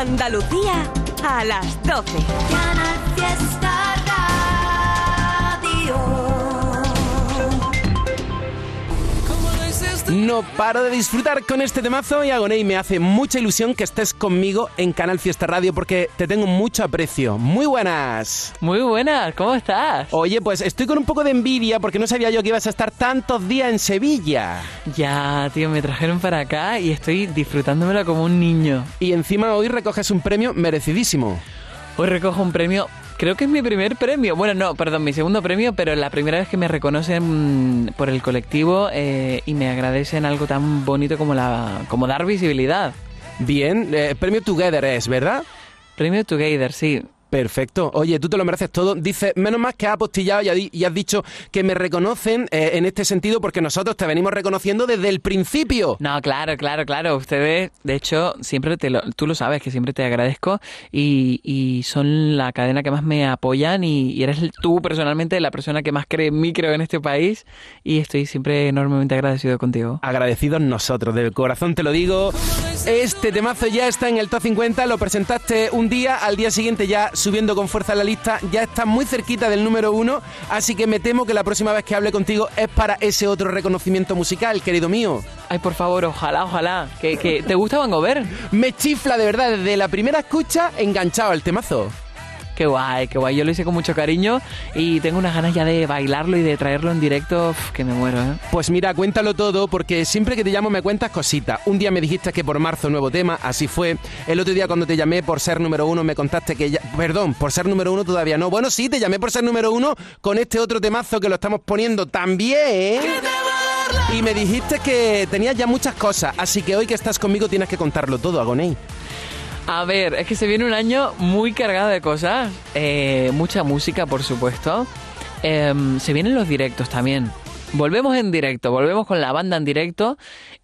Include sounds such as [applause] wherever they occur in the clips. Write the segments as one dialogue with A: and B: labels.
A: Andalucía a las 12.
B: No paro de disfrutar con este temazo y Agoney me hace mucha ilusión que estés conmigo en Canal Fiesta Radio porque te tengo mucho aprecio. Muy buenas.
C: Muy buenas, ¿cómo estás?
B: Oye, pues estoy con un poco de envidia porque no sabía yo que ibas a estar tantos días en Sevilla.
C: Ya, tío, me trajeron para acá y estoy disfrutándomelo como un niño.
B: Y encima hoy recoges un premio merecidísimo.
C: Hoy recojo un premio Creo que es mi primer premio. Bueno, no, perdón, mi segundo premio, pero la primera vez que me reconocen por el colectivo eh, y me agradecen algo tan bonito como, la, como dar visibilidad.
B: Bien, eh, premio Together es, ¿verdad?
C: Premio Together, sí.
B: Perfecto. Oye, tú te lo mereces todo. Dice, menos más que has apostillado y, has dicho que me reconocen eh, en este sentido porque nosotros te venimos reconociendo desde el principio.
C: No, claro, claro, claro. Ustedes, de hecho, siempre te lo, tú lo sabes, que siempre te agradezco y, y son la cadena que más me apoyan y, y, eres tú personalmente la persona que más cree en mí, creo, en este país y estoy siempre enormemente agradecido contigo.
B: Agradecidos nosotros, de corazón te lo digo. Este temazo ya está en el top 50, lo presentaste un día, al día siguiente ya subiendo con fuerza la lista, ya está muy cerquita del número uno, así que me temo que la próxima vez que hable contigo es para ese otro reconocimiento musical, querido mío.
C: Ay, por favor, ojalá, ojalá. ¿Que, te gusta Van Gogh?
B: Me chifla de verdad, desde la primera escucha enganchado al temazo.
C: Qué guay, qué guay. Yo lo hice con mucho cariño y tengo unas ganas ya de bailarlo y de traerlo en directo, que me muero, ¿eh?
B: Pues mira, cuéntalo todo porque siempre que te llamo me cuentas cositas. Un día me dijiste que por marzo nuevo tema, así fue. El otro día cuando te llamé por ser número uno me contaste que ya... Perdón, por ser número uno todavía no. Bueno, sí, te llamé por ser número uno con este otro temazo que lo estamos poniendo también. Y me dijiste que tenías ya muchas cosas, así que hoy que estás conmigo tienes que contarlo todo, Agoney.
C: A ver, es que se viene un año muy cargado de cosas, eh, mucha música, por supuesto. Em, se vienen los directos también. Volvemos en directo, volvemos con la banda en directo.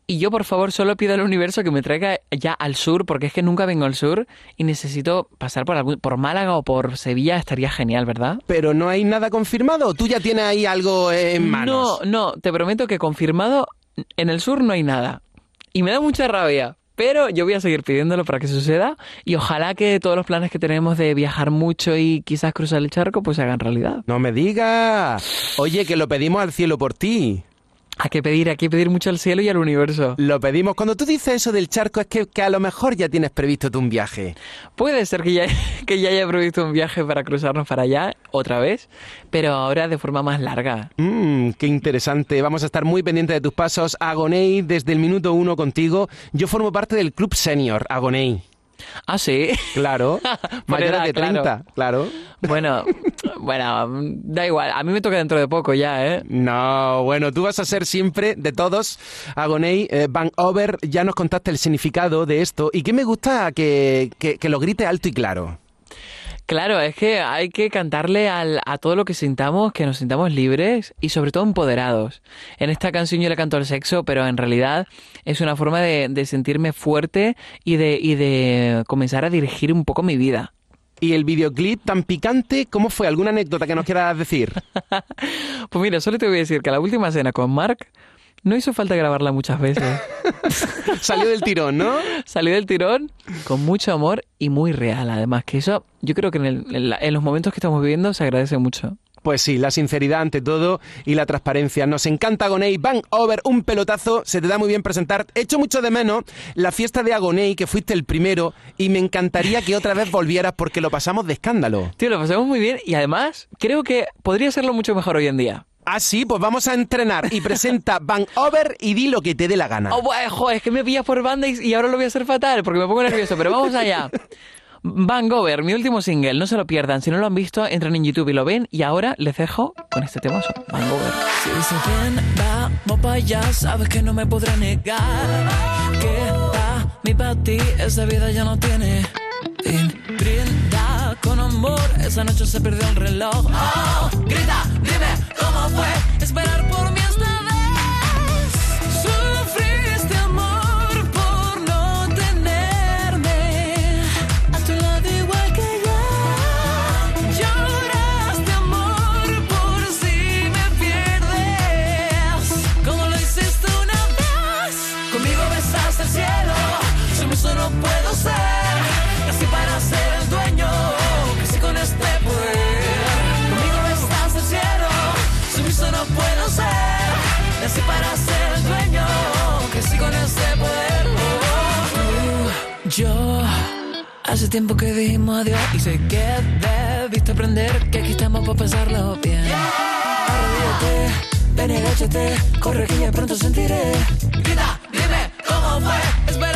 C: Y yo, por favor, solo pido al universo que me traiga ya al sur, porque es que nunca vengo al sur y necesito pasar por, algún, por Málaga o por Sevilla, estaría genial, ¿verdad?
B: Pero no hay nada confirmado, tú ya tienes ahí algo en
C: manos. No, no, te prometo que confirmado en el sur no hay nada. Y me da mucha rabia, pero yo voy a seguir pidiéndolo para que suceda y ojalá que todos los planes que tenemos de viajar mucho y quizás cruzar el charco pues se hagan realidad.
B: No me digas. Oye, que lo pedimos al cielo por ti.
C: Hay que pedir, hay que pedir mucho al cielo y al universo.
B: Lo pedimos. Cuando tú dices eso del charco es que, a lo mejor ya tienes previsto tú un viaje.
C: Puede ser que ya, [laughs] que ya haya previsto un viaje para cruzarnos para allá otra vez, pero ahora de forma más larga.
B: Mmm, qué interesante. Vamos a estar muy pendientes de tus pasos. Agonei, desde el minuto uno contigo. Yo formo parte del Club Senior, Agonei.
C: Ah, sí.
B: Claro. [laughs] Mayor de 30, claro.
C: Bueno, bueno, da igual. A mí me toca dentro de poco ya, ¿eh?
B: No, bueno, tú vas a ser siempre de todos. Agonei, eh, Van Over, ya nos contaste el significado de esto. ¿Y qué me gusta que, que lo grite alto y claro?
C: Claro, es que hay que cantarle al, a todo lo que sintamos, que nos sintamos libres y sobre todo empoderados. En esta canción yo le canto al sexo, pero en realidad es una forma de, de sentirme fuerte y de, y de comenzar a dirigir un poco mi vida.
B: ¿Y el videoclip tan picante? ¿Cómo fue? ¿Alguna anécdota que nos quieras decir? [laughs]
C: pues mira, solo te voy a decir que la última cena con Mark no hizo falta grabarla muchas veces. [laughs]
B: Salió del tirón, ¿no?
C: Salió del tirón con mucho amor y muy real, además, que eso yo creo que en, los momentos que estamos viviendo se agradece mucho.
B: Pues sí, la sinceridad ante todo y la transparencia. Nos encanta Agoney, Van Over, un pelotazo, se te da muy bien presentar. Echo mucho de menos la fiesta de Agoney, que fuiste el primero, y me encantaría que otra vez volvieras porque lo pasamos de escándalo.
C: Tío, lo pasamos muy bien y además creo que podría serlo mucho mejor hoy en día.
B: Ah, sí, pues vamos a entrenar y presenta [laughs] Van Over y di lo que te dé la gana.
C: Oh, joder, es que me pillas por banda y, ahora lo voy a hacer fatal porque me pongo nervioso, pero vamos allá. [laughs] Van Over, mi último single, no se lo pierdan. Si no lo han visto, entran en YouTube y lo ven. Y ahora les dejo con este tema, Van Over.
D: Si se bien, vamos para allá, sabes que no me negar. Que para ti, esa vida ya no tiene. Con amor, esa noche se perdió el reloj. Oh, grita, dime cómo fue esperar por mí hace tiempo que dijimos adiós y sé que debiste aprender que aquí estamos para pasarlo bien. Arrodíllate, ven y agáchate, corre que ya pronto sentiré. Grita, dime cómo fue esperar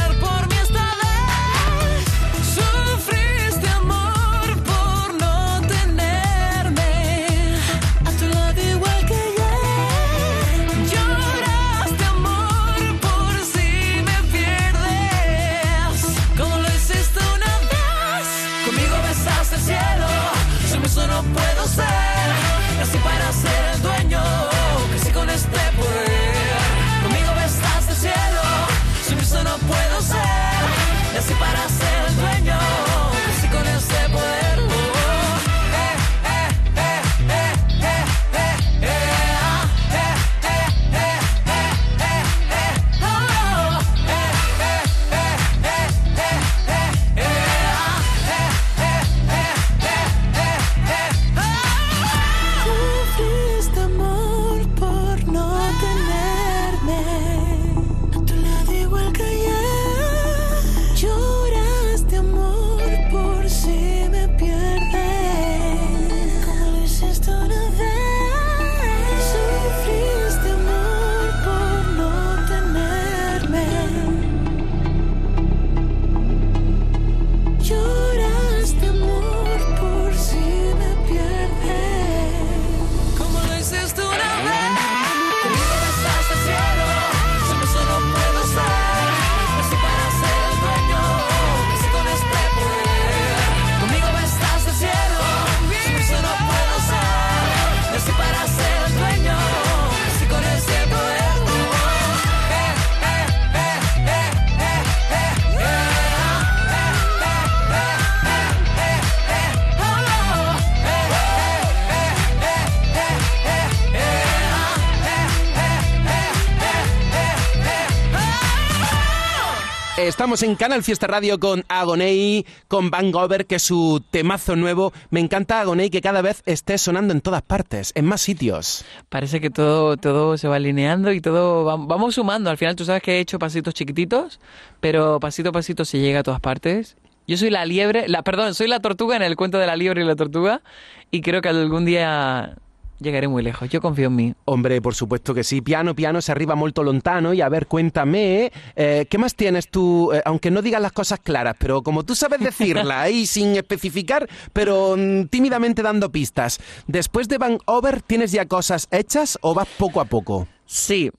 B: Estamos en Canal Fiesta Radio con Agoney, con Van Gover, que es su temazo nuevo. Me encanta Agoney que cada vez esté sonando en todas partes, en más sitios.
C: Parece que todo, todo se va alineando y todo va- vamos sumando. Al final tú sabes que he hecho pasitos chiquititos, pero pasito a pasito se llega a todas partes. Yo soy la liebre, la, perdón, soy la tortuga en el cuento de la liebre y la tortuga y creo que algún día llegaré muy lejos. Yo confío en mí.
B: Hombre, por supuesto que sí. Piano, piano, se arriba molto lontano. Y a ver, cuéntame, eh, ¿qué más tienes tú? Eh, aunque no digas las cosas claras, pero como tú sabes decirlas ahí sin especificar, pero mm, tímidamente dando pistas. Después de Van Over, ¿tienes ya cosas hechas o vas poco a poco?
C: Sí,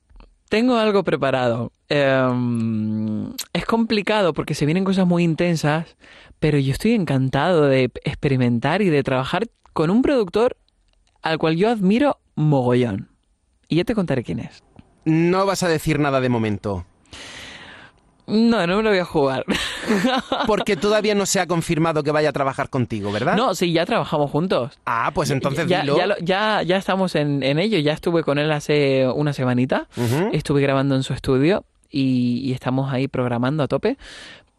C: tengo algo preparado. Em, es complicado porque se vienen cosas muy intensas, pero yo estoy encantado de experimentar y de trabajar con un productor al cual yo admiro mogollón. Y ya te contaré quién es.
B: No vas a decir nada de momento.
C: No, no me lo voy a jugar. [laughs]
B: Porque todavía no se ha confirmado que vaya a trabajar contigo, ¿verdad?
C: No, sí, ya trabajamos juntos.
B: Ah, pues entonces
C: ya,
B: dilo.
C: ya, ya, ya estamos en, en ello. Ya estuve con él hace una semanita.
B: Ujú.
C: Estuve grabando en su estudio y, y estamos ahí programando a tope.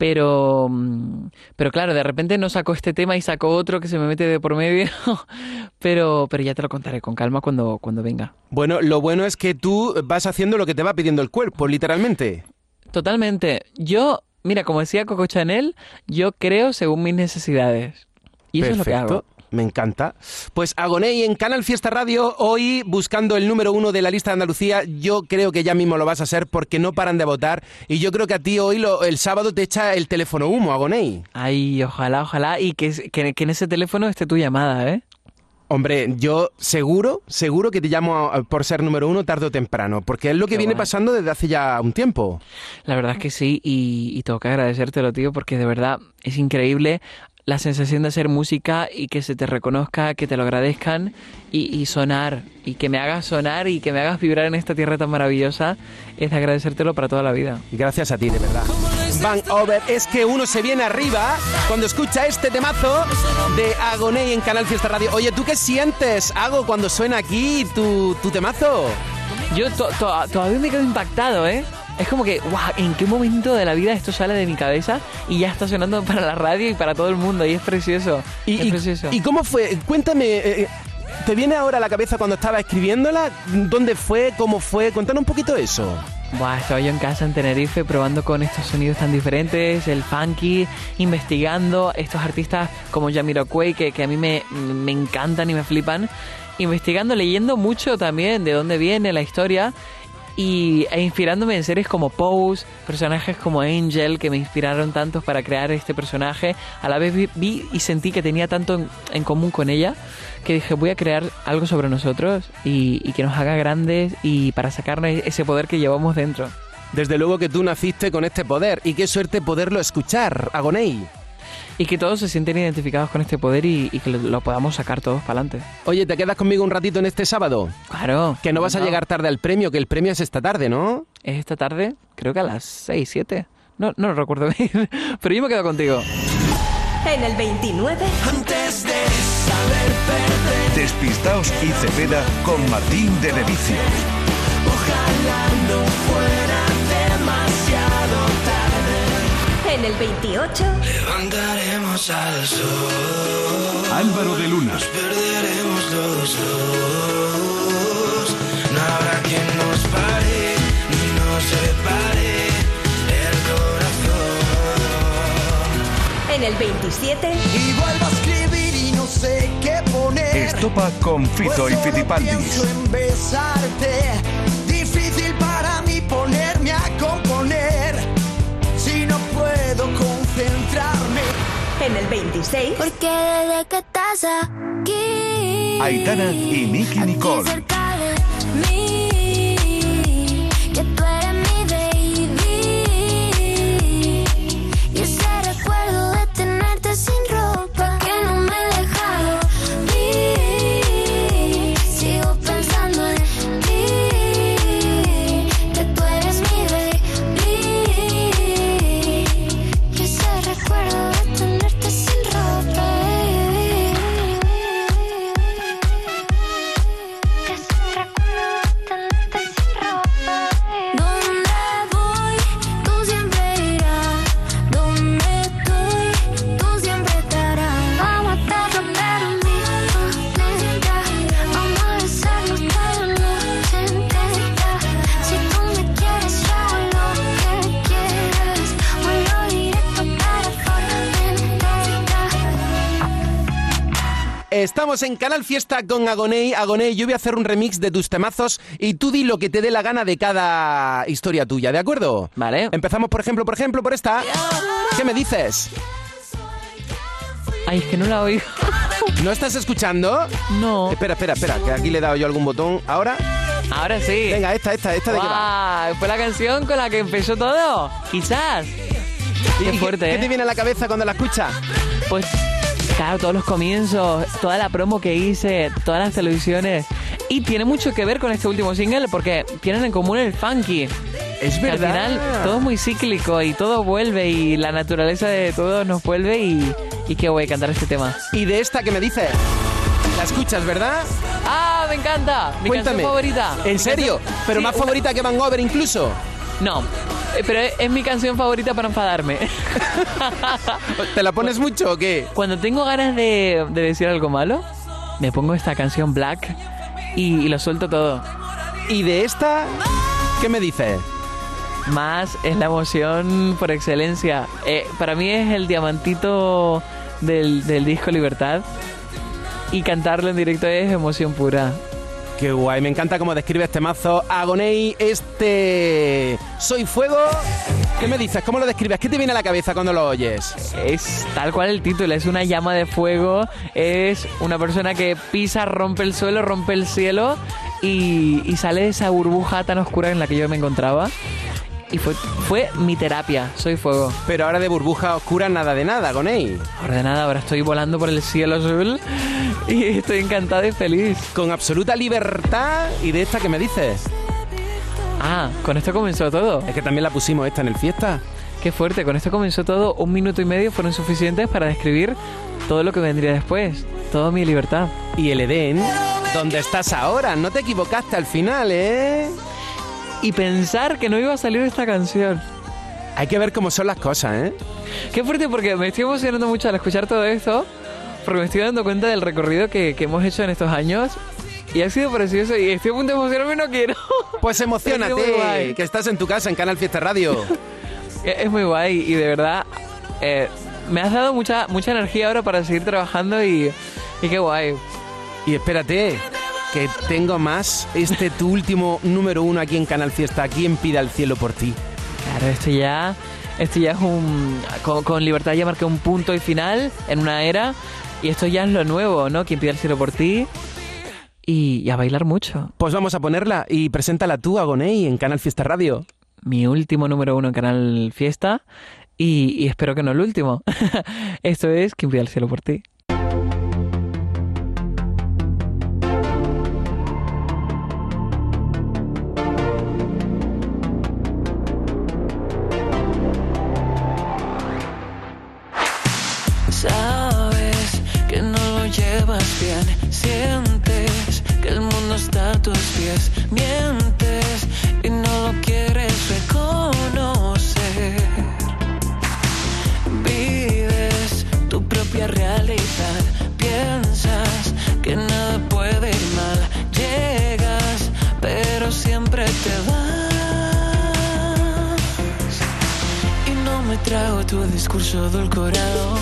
C: Pero, mm, pero claro, de repente no sacó este tema y sacó otro que se me mete de por medio. [laughs] pero, pero ya te lo contaré con calma cuando, cuando venga.
B: Bueno, lo bueno es que tú vas haciendo lo que te va pidiendo el cuerpo, literalmente.
C: Totalmente. Yo, mira, como decía Coco Chanel, yo creo según mis necesidades. Y eso es lo que hago.
B: Me encanta. Pues Agoney en Canal Fiesta Radio, hoy buscando el número uno de la lista de Andalucía, yo creo que ya mismo lo vas a hacer porque no paran de votar y yo creo que a ti hoy lo- el sábado te echa el teléfono humo, Agoney.
C: Ay, ojalá, ojalá. Y que, que, que en ese teléfono esté tu llamada, ¿eh?
B: Hombre, yo seguro, seguro que te llamo a- por ser número uno tarde o temprano, porque es lo que
C: Qué
B: viene
C: guay.
B: pasando desde hace ya un tiempo.
C: La verdad es que sí, y, y tengo que agradecértelo, tío, porque de verdad es increíble la sensación de hacer música y que se te reconozca, que te lo agradezcan y, y sonar, y que me hagas sonar y que me hagas vibrar en esta tierra tan maravillosa, es de agradecértelo para toda la vida.
B: Gracias a ti, de verdad. Van Over, es que uno se viene arriba cuando escucha este temazo de Agoney en Canal Fiesta Radio. Oye, ¿tú qué sientes, Hago, cuando suena aquí tu, tu temazo?
C: Yo to- to- todavía me quedo impactado, ¿eh? Es como que, guau, ¿en qué momento de la vida esto sale de mi cabeza y ya está sonando para la radio y para todo el mundo? Y es precioso.
B: ¿Y,
C: es
B: y-
C: precioso.
B: y cómo fue? Cuéntame, eh, ¿te viene ahora a la cabeza cuando estaba escribiéndola? ¿Dónde fue? ¿Cómo fue? Cuéntanos un poquito eso.
C: Buah, estaba yo en casa en Tenerife probando con estos sonidos tan diferentes, el funky, investigando estos artistas como Jamiroquai que, que a mí me, me encantan y me flipan, investigando, leyendo mucho también de dónde viene la historia y, e inspirándome en series como Pose, personajes como Angel, que me inspiraron tantos para crear este personaje. A la vez vi, y sentí que tenía tanto en, en común con ella que dije voy a crear algo sobre nosotros y, y que nos haga grandes y para sacarnos ese poder que llevamos dentro.
B: Desde luego que tú naciste con este poder y qué suerte poderlo escuchar, Agonei.
C: Y que todos se sienten identificados con este poder y, y que lo, lo podamos sacar todos para adelante.
B: Oye, ¿te quedas conmigo un ratito en este sábado?
C: Claro.
B: Que no vas a llegar tarde al premio, que el premio es esta tarde, ¿no?
C: Es esta tarde, creo que a las 6, 7. No, no lo recuerdo bien, [laughs] pero yo me quedo contigo.
E: En el 29.
A: Antes de saber perder,
F: Despistaos y Cepeda con Martín de Levicio.
A: ojalá no fuera
E: 28.
A: Levantaremos al sol,
F: Álvaro de Luna.
A: perderemos los dos. No habrá quien nos pare ni nos separe el corazón.
E: En el 27.
G: Y vuelvo a escribir y no sé qué poner.
F: Estopa con Fito y
G: Pues solo
F: Fitipaldi.
G: pienso en besarte.
E: En el 26.
H: Porque desde que estás aquí
F: Aitana y Nicky
H: aquí
F: Nicole.
H: cerca de mí
B: Estamos en Canal Fiesta con Agonei. Agonei, yo voy a hacer un remix de tus temazos y tú di lo que te dé la gana de cada historia tuya, ¿de acuerdo?
C: Vale.
B: Empezamos, por ejemplo, por ejemplo, por esta. ¿Qué me dices?
C: Ay, es que no la oigo.
B: ¿No estás escuchando?
C: No.
B: Espera, espera, espera, que aquí le he dado yo algún botón. Ahora,
C: Ahora sí.
B: venga, esta, esta, esta de qué va.
C: ¿Fue la canción con la que empezó todo? Quizás.
B: ¿Y
C: Qué fuerte,
B: ¿Qué
C: ¿eh?
B: te viene a la cabeza cuando la escuchas?
C: Pues claro, todos los comienzos, toda la promo que hice, todas las televisiones. Y tiene mucho que ver con este último single porque tienen en común el funky.
B: Es
C: Que al final todo es muy cíclico y todo vuelve y la naturaleza de todo nos vuelve y, y qué voy a cantar este tema.
B: ¿Y de esta que me dices? La escuchas, ¿verdad?
C: ¡Ah, me encanta! Mi
B: Cuéntame.
C: canción favorita.
B: ¿En serio? ¿Pero
C: Sí,
B: más
C: una-
B: favorita que Van Over incluso?
C: No, pero es, mi canción favorita para enfadarme.
B: ¿Te la pones mucho o qué?
C: Cuando tengo ganas de, de decir algo malo, me pongo esta canción Black y, y lo suelto todo.
B: ¿Y de esta? ¿Qué me dices?
C: Más es la emoción por excelencia. Eh, para mí es el diamantito del, del disco Libertad. Y cantarlo en directo es emoción pura.
B: Qué guay, me encanta cómo describe este mazo. Agonei, este... Soy Fuego. ¿Qué me dices? ¿Cómo lo describes? ¿Qué te viene a la cabeza cuando lo oyes?
C: Es tal cual el título, es una llama de fuego, es una persona que pisa, rompe el suelo, rompe el cielo y, y sale de esa burbuja tan oscura en la que yo me encontraba. Y fue, fue mi terapia, soy fuego.
B: Pero ahora de burbuja oscura nada de nada, Agonei.
C: Ahora de nada, ahora estoy volando por el cielo azul y estoy encantado y feliz.
B: Con absoluta libertad. ¿Y de esta qué me dices?
C: Ah, con esto comenzó todo.
B: Es que también la pusimos esta en el fiesta.
C: Qué fuerte, con esto comenzó todo. Un minuto y medio fueron suficientes para describir todo lo que vendría después. Toda mi libertad.
B: Y el Edén, ¿dónde estás ahora? No te equivocaste al final, ¿eh?
C: Y pensar que no iba a salir esta canción.
B: Hay que ver cómo son las cosas, ¿eh?
C: Qué fuerte porque me estoy emocionando mucho al escuchar todo esto, porque me estoy dando cuenta del recorrido que, que hemos hecho en estos años Y ha sido precioso y estoy a punto de emocionarme y no quiero.
B: Pues emocionate, [laughs] que estás en tu casa en Canal Fiesta Radio. [laughs]
C: Es es muy guay y de verdad eh, me has dado mucha mucha energía ahora para seguir trabajando y, y qué guay.
B: Y espérate, que tengo más. Este tu último número uno aquí en Canal Fiesta. ¿Quién pide al cielo por ti?
C: Claro, esto ya, esto ya es un... Con, con Libertad ya marqué un punto y final en una era y esto ya es lo nuevo, ¿no? Quien pide el cielo por ti y, y a bailar mucho.
B: Pues vamos a ponerla y preséntala tú, Agoney, en Canal Fiesta Radio.
C: Mi último número uno en Canal Fiesta y, y espero que no el último. [laughs] esto es Quien pide el cielo por ti.
D: Mientes y no lo quieres reconocer. Vives tu propia realidad. Piensas que nada puede ir mal. Llegas, pero siempre te vas. Y no me trago tu discurso edulcorado.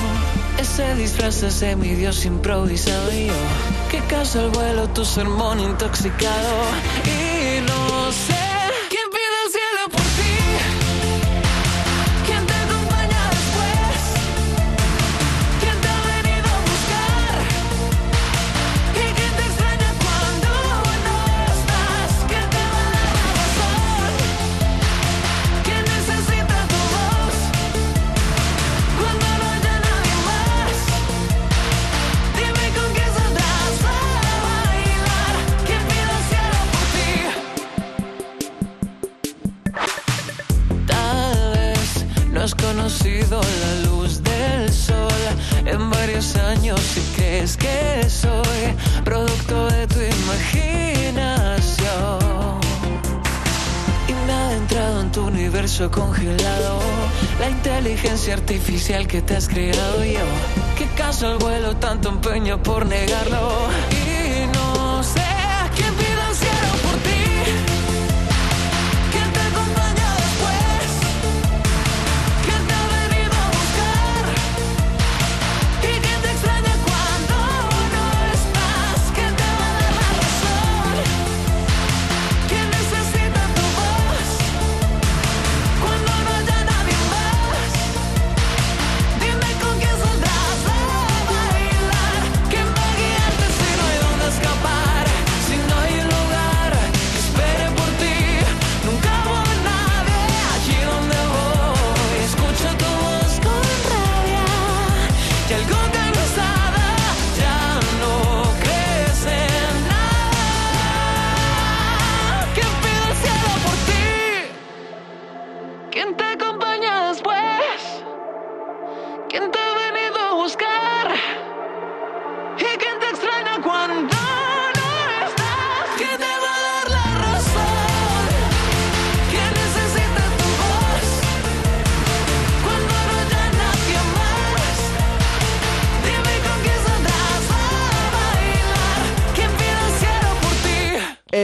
D: Ese disfraz de mi Dios improvisado y yo. Que caso el vuelo, tu sermón intoxicado. Y no por negarlo?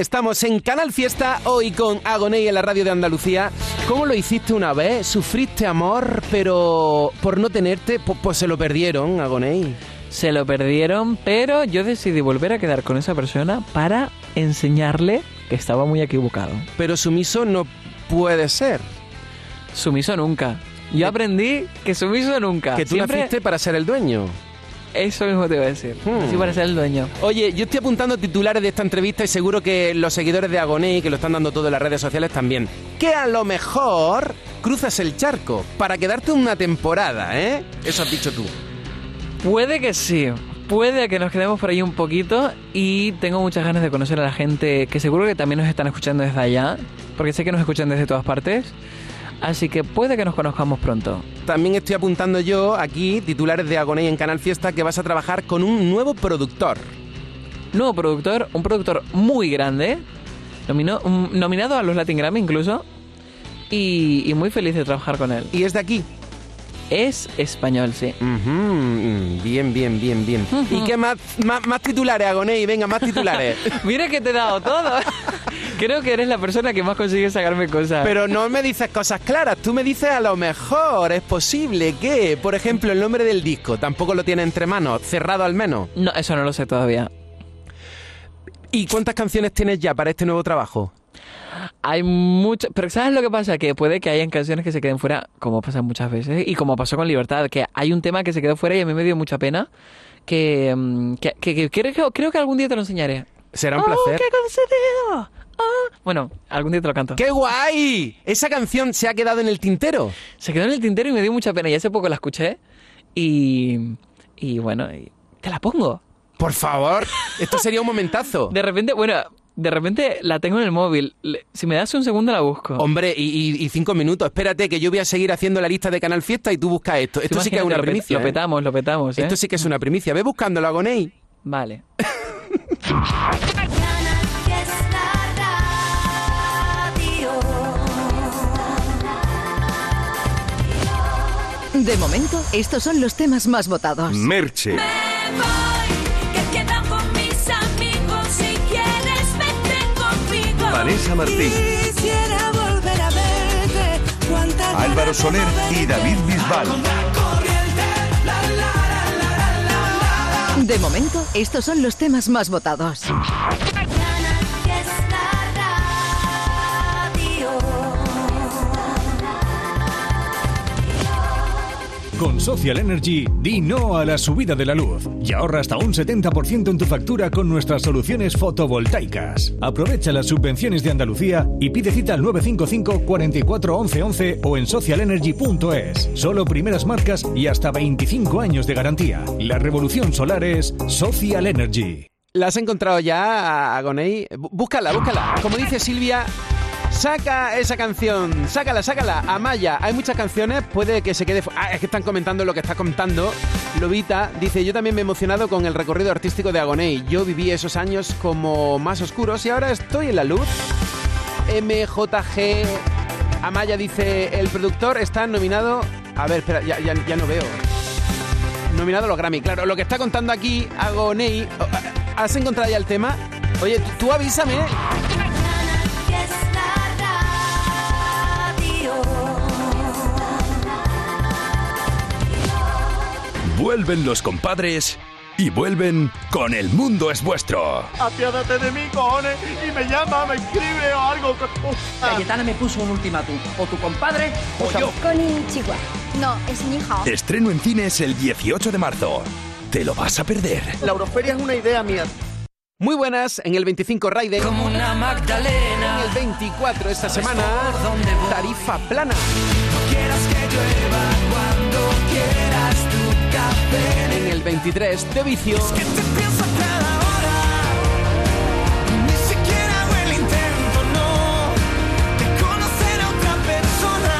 B: Estamos en Canal Fiesta hoy con Agoney en la radio de Andalucía. ¿Cómo lo hiciste una vez? ¿Sufriste amor, pero por no tenerte, pu- pues, se lo perdieron, Agoney?
C: Se lo perdieron, pero yo decidí volver a quedar con esa persona para enseñarle que estaba muy equivocado.
B: Pero sumiso no puede ser.
C: Sumiso nunca. Yo aprendí que sumiso nunca.
B: Que tú
C: Siempre-
B: naciste para ser el dueño.
C: Eso mismo te iba a decir.
B: Hmm.
C: Así para ser el dueño.
B: Oye, yo estoy apuntando titulares de esta entrevista y seguro que los seguidores de Agoney, que lo están dando todo en las redes sociales también, que a lo mejor cruzas el charco para quedarte una temporada, ¿eh? Eso has dicho tú.
C: Puede que sí. Puede que nos quedemos por ahí un poquito y tengo muchas ganas de conocer a la gente que seguro que también nos están escuchando desde allá, porque sé que nos escuchan desde todas partes. Así que puede que nos conozcamos pronto.
B: También estoy apuntando yo aquí titulares de Agoney en Canal Fiesta que vas a trabajar con un nuevo productor.
C: Nuevo productor, un productor muy grande, um, nominado a los Latin Grammy incluso, y, y muy feliz de trabajar con él.
B: Y es de aquí.
C: Es español, sí.
B: Bien, bien, bien, bien. ¿Y qué más, más, más titulares, Agoney? Venga, más titulares. [laughs]
C: Mira que te he dado todo. [laughs] Creo que eres la persona que más consigue sacarme cosas.
B: Pero no me dices cosas claras, tú me dices a lo mejor, es posible que, por ejemplo, el nombre del disco tampoco lo tiene entre manos, cerrado al menos.
C: No, eso no lo sé todavía.
B: ¿Y cuántas canciones tienes ya para este nuevo trabajo?
C: Hay mucho, pero ¿sabes lo que pasa? Que puede que hayan canciones que se queden fuera, como pasa muchas veces, y como pasó con Libertad, que hay un tema que se quedó fuera y a mí me dio mucha pena, que, mm, que, que- que creo, creo que algún día te lo enseñaré.
B: Será un
C: ¡Oh,
B: placer.
C: qué concedido! Ah. Bueno, algún día te lo canto.
B: ¡Qué guay! Esa canción se ha quedado en el tintero.
C: Se quedó en el tintero y me dio mucha pena, y hace poco la escuché, y, y bueno, te la pongo.
B: Por favor, esto sería un momentazo.
C: De repente, bueno, de repente la tengo en el móvil. Si me das un segundo la busco.
B: Hombre, y, y- y cinco minutos. Espérate, que yo voy a seguir haciendo la lista de Canal Fiesta y tú buscas esto. Esto sí que es una
C: lo
B: primicia.
C: Lo
B: ¿eh?
C: petamos, lo petamos, ¿eh?
B: Esto sí que es una primicia. Ve buscándolo, Agoney.
C: Vale.
I: De momento, estos son los temas más votados.
E: Merche, Vanessa Martín,
D: Quisiera volver a verte. Cuánta
E: Álvaro Soler y David Bisbal.
I: De momento, estos son los temas más votados.
J: Con Social Energy, di no a la subida de la luz y ahorra hasta un 70% en tu factura con nuestras soluciones fotovoltaicas. Aprovecha las subvenciones de Andalucía y pide cita al 955 44 11 11 o en socialenergy.es. Solo primeras marcas y hasta 25 años de garantía. La revolución solar es Social Energy.
B: ¿La has encontrado ya, Agoney? Bú- Búscala, búscala. Como dice Silvia, saca esa canción, sácala, sácala. Amaya, hay muchas canciones, puede que se quede... Ah, es que están comentando lo que está contando. Lobita dice, yo también me he emocionado con el recorrido artístico de Agoney. Yo viví esos años como más oscuros y ahora estoy en la luz. MJG Amaya dice, el productor está nominado... A ver, espera, ya, no veo. Nominado a los Grammy, claro. Lo que está contando aquí Agoney... oh, ¿Has encontrado ya el tema? Oye, tú avísame.
E: Vuelven los compadres y vuelven con El Mundo es Vuestro.
D: Apiádate de mí, cojones, y me llama, me escribe o algo.
K: Cayetana me puso un ultimátum. O tu compadre o yo.
L: No, es mi hija.
E: Estreno en cines el 18 de marzo. ¿Te lo vas a perder?
D: La Euroferia es una idea mía.
B: Muy buenas, en el 25 Raiden.
M: Como una Magdalena.
B: En el 24 esta semana,
M: por dónde voy.
B: tarifa plana.
M: Quieras que llueva quieras tu café.
B: En el 23, de vicio.
M: Que te pienso cada hora. Ni siquiera hago el intento, no. De conocer a otra persona.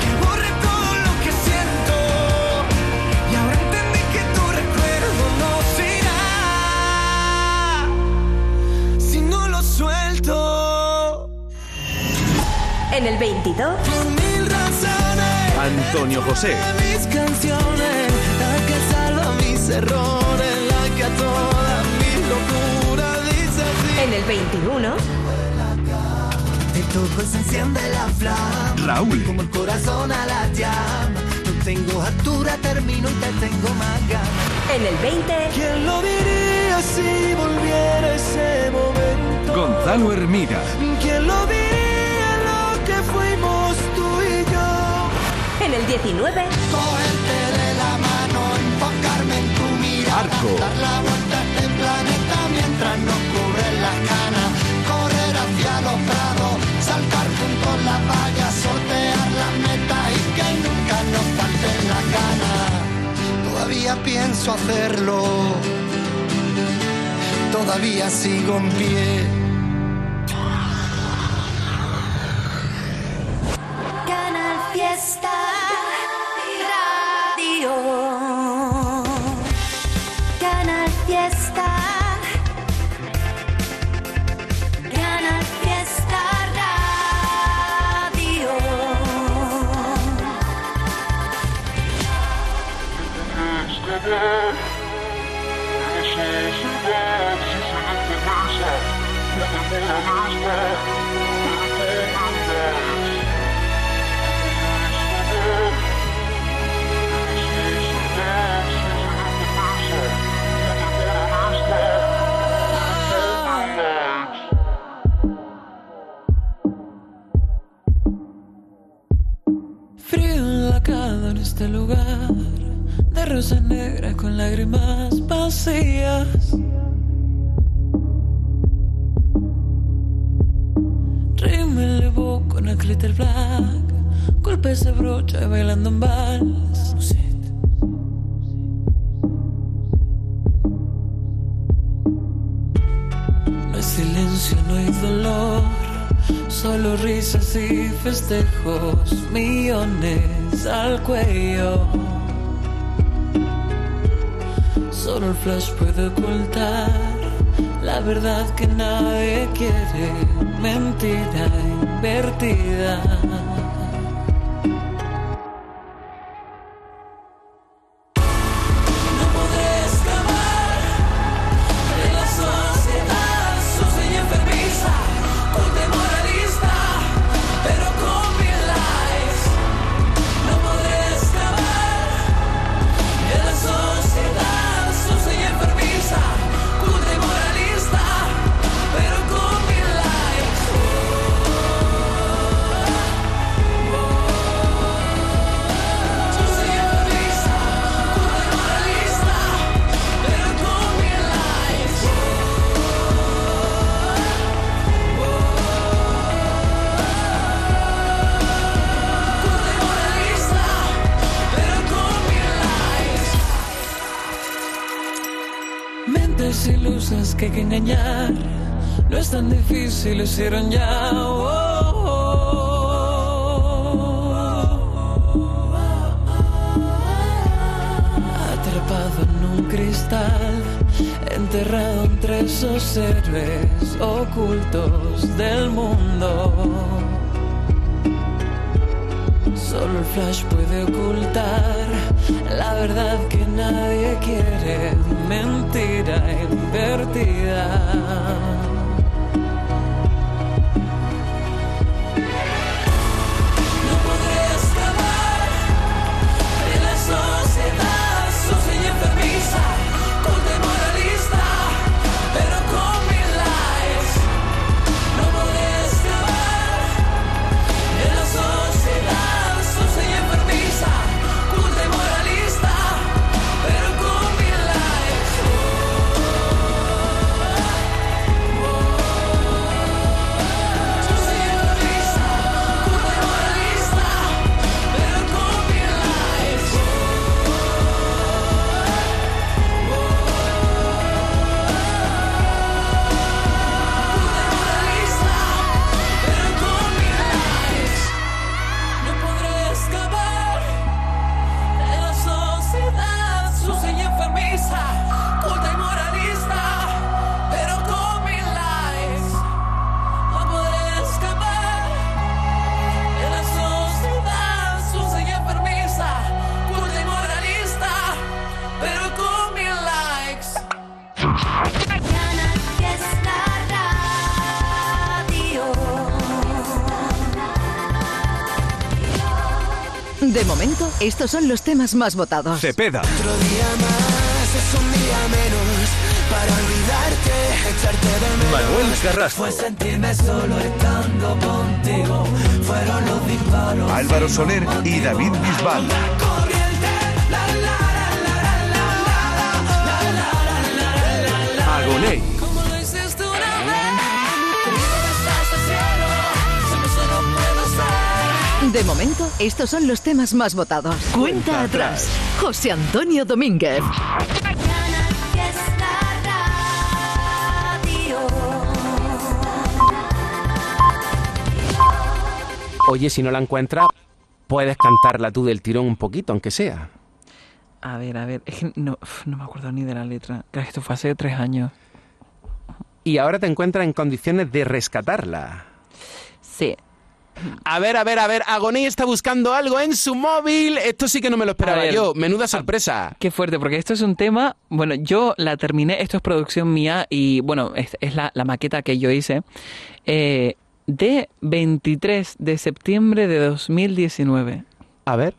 M: Que borre todo lo que siento. Y ahora entendí que tu recuerdo no se irá. Si no lo suelto.
G: En el 22,
M: Por mil razones.
E: Antonio José,
M: mis canciones, la que salva mis errores, la que a toda mi locura dice así.
G: en el 21,
M: Te toco y se enciende la flama,
E: Raúl,
M: como el corazón a la llama. No tengo altura, termino y te tengo más ganas.
G: en el 20,
M: ¿Quién lo diría si volviera ese momento?
E: Gonzalo Hermida,
M: ¿Quién lo diría yo?
G: en el 19,
M: Cogerte de la mano, enfocarme en tu mirada,
E: Arco.
M: dar la vuelta a este planeta mientras nos cubren las canas, correr hacia los prados, saltar juntos la valla, sortear las metas y que nunca nos falten las ganas. Todavía pienso hacerlo, todavía sigo en pie.
D: Negras con lágrimas vacías. Rímel elevó con el glitter black, golpe ese brocha bailando en vals. No hay silencio, no hay dolor. Solo risas y festejos, millones al cuello. Solo el flash puede ocultar la verdad que nadie quiere, mentira invertida.
N: Feelings estos son los temas más votados.
J: Cepeda.
M: Otro día más es un día menos para olvidarte, echarte de menos.
J: Manuel Carrasco.
M: Fue sentirme solo estando contigo. Fueron los disparos.
O: Álvaro Soler y David Bisbal.
J: Agoney.
N: De momento, estos son los temas más votados. Cuenta atrás. José Antonio Domínguez.
B: Oye, si no la encuentras, puedes cantarla tú del tirón un poquito, aunque sea.
C: A ver, a ver, es que no, me acuerdo ni de la letra. Creo que esto fue hace tres años.
B: Y ahora te encuentras en condiciones de rescatarla.
C: Sí.
B: A ver, a ver, a ver, Agoné está buscando algo en su móvil. Esto sí que no me lo esperaba
C: ver.
B: yo. Menuda sorpresa.
C: Qué fuerte, porque esto es un tema. Bueno, yo la terminé, esto es producción mía y bueno, es, es la, la maqueta que yo hice. eh, de 23 de septiembre de 2019.
B: A ver.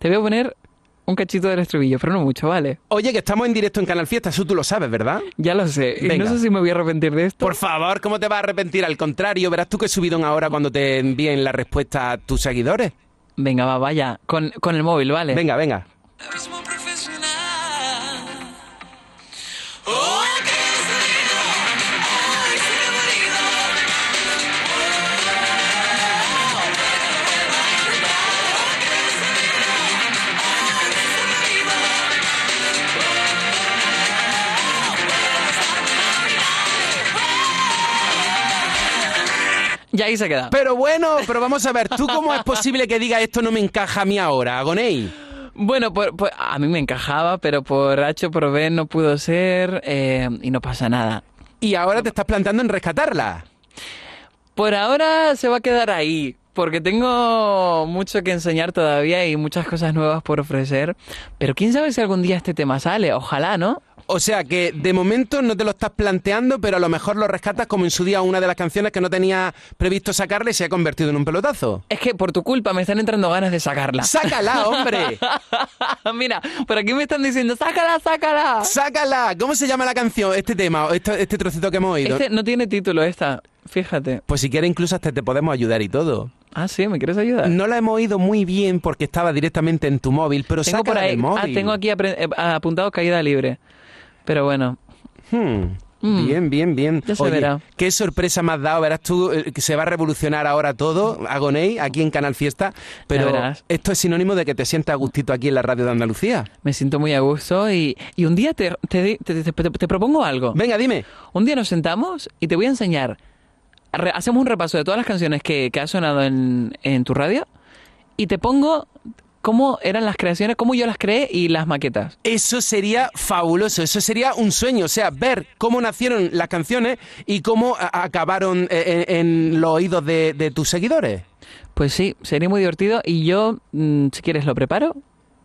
C: Te voy a poner un cachito del estribillo, pero no mucho, ¿vale?
B: Oye, que estamos en directo en Canal Fiesta, eso tú lo sabes, ¿verdad?
C: Ya lo sé. Y
B: Venga.
C: no sé si me voy a arrepentir de esto.
B: Por favor, ¿cómo te vas a arrepentir? Al contrario, verás tú que subidón ahora cuando te envíen la respuesta a tus seguidores.
C: Venga, va, vaya. Con, con el móvil, ¿vale?
B: Venga, venga.
C: Ya ahí se queda.
B: Pero bueno, pero vamos a ver, ¿tú cómo es posible que diga esto no me encaja a mí ahora, Agoney?
C: Bueno, por- por- a mí me encajaba, pero por H por B no pudo ser eh, y no pasa nada.
B: Y ahora te estás planteando en rescatarla.
C: Por ahora se va a quedar ahí, porque tengo mucho que enseñar todavía y muchas cosas nuevas por ofrecer. Pero quién sabe si algún día este tema sale, ojalá, ¿no?
B: O sea que de momento no te lo estás planteando, pero a lo mejor lo rescatas como en su día una de las canciones que no tenía previsto sacarle y se ha convertido en un pelotazo.
C: Es que por tu culpa me están entrando ganas de sacarla.
B: ¡Sácala, hombre! [laughs]
C: Mira, por aquí me están diciendo, sácala, sácala.
B: ¡Sácala! ¿Cómo se llama la canción, este tema, este, este trocito que hemos oído?
C: Este no tiene título esta, fíjate.
B: Pues si quieres incluso hasta te podemos ayudar y todo.
C: Ah, sí, ¿me quieres ayudar?
B: No la hemos oído muy bien porque estaba directamente en tu móvil, pero
C: tengo por ahí,
B: móvil.
C: ah, tengo aquí eh, apuntado caída libre. Pero bueno,
B: Hmm,
C: Mm.
B: Bien, bien, bien.
C: Ya se
B: Oye,
C: verá.
B: qué sorpresa me has dado. Verás tú eh, que se va a revolucionar ahora todo, Agoney, aquí en Canal Fiesta. Pero esto es sinónimo de que te sientas a gustito aquí en la radio de Andalucía.
C: me siento muy a gusto y, y un día te- te propongo algo.
B: Venga, dime.
C: Un día nos sentamos y te voy a enseñar. Hacemos un repaso de todas las canciones que, que ha sonado en, en tu radio y te pongo cómo eran las creaciones, cómo yo las creé y las maquetas.
B: Eso sería fabuloso, eso sería un sueño, o sea, ver cómo nacieron las canciones y cómo acabaron eh, en, en los oídos de, de tus seguidores.
C: Pues sí, sería muy divertido y yo, mm, si quieres, lo preparo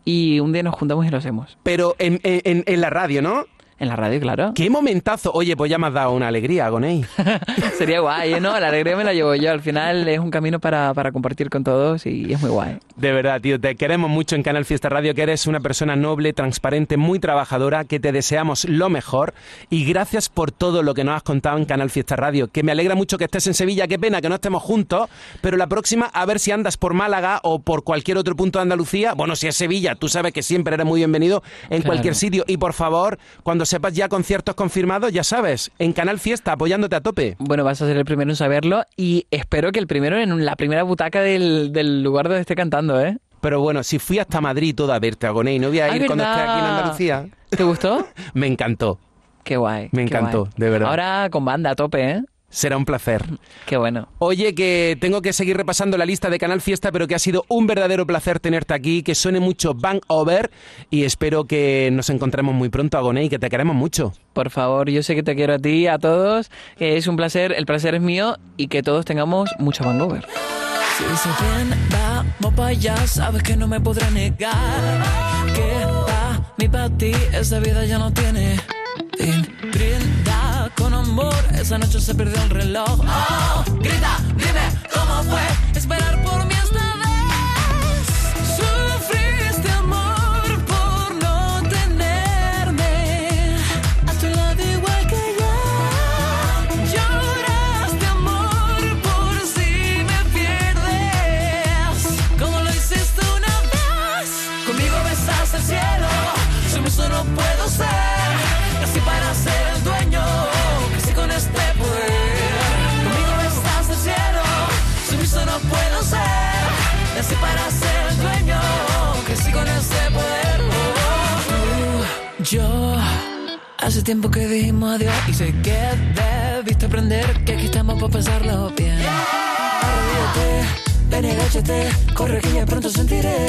C: y un día nos juntamos y lo hacemos.
B: Pero en- en la radio, ¿no?
C: En la radio, claro.
B: ¡Qué momentazo! Oye, pues ya me has dado una alegría, Agoney. [laughs]
C: Sería guay, ¿eh? ¿no? La alegría me la llevo yo. Al final es un camino para, para compartir con todos y es muy guay.
B: De verdad, tío, te queremos mucho en Canal Fiesta Radio, que eres una persona noble, transparente, muy trabajadora, que te deseamos lo mejor y gracias por todo lo que nos has contado en Canal Fiesta Radio, que me alegra mucho que estés en Sevilla, qué pena que no estemos juntos, pero la próxima a ver si andas por Málaga o por cualquier otro punto de Andalucía, bueno, si es Sevilla, tú sabes que siempre eres muy bienvenido en
C: Claro.
B: cualquier sitio y por favor, cuando sepas ya conciertos confirmados, ya sabes, en Canal Fiesta apoyándote a tope.
C: Bueno, vas a ser el primero en saberlo y espero que el primero en la primera butaca del, del lugar donde esté cantando, ¿eh?
B: Pero bueno, si fui hasta Madrid todo a verte, Agoné, no voy a
C: Ay,
B: ir cuando esté aquí en. Andalucía.
C: ¿Te gustó? [laughs]
B: Me encantó.
C: Qué guay.
B: Me encantó,
C: guay.
B: de verdad.
C: Ahora con banda a tope, ¿eh?
B: Será un placer.
C: Qué bueno.
B: Oye, que tengo que seguir repasando la lista de Canal Fiesta, pero que ha sido un verdadero placer tenerte aquí, que suene mucho Bang Over y espero que nos encontremos muy pronto, Agoné, y que te queremos mucho.
C: Por favor, yo sé que te quiero a ti, a todos. que es un placer, el placer es mío y que todos tengamos mucho hangover.
D: Si dice bien, vamos para allá, sabes que no me podré negar. Que pa' mí, pa' ti, esa vida ya no tiene. Brinda esa noche se perdió el reloj. Oh, grita, dime cómo fue esperar por tiempo que dijimos adiós y sé que debiste aprender que aquí estamos para pasarlo bien. Arrodíllate, ven y agáchate, corre que ya pronto sentiré.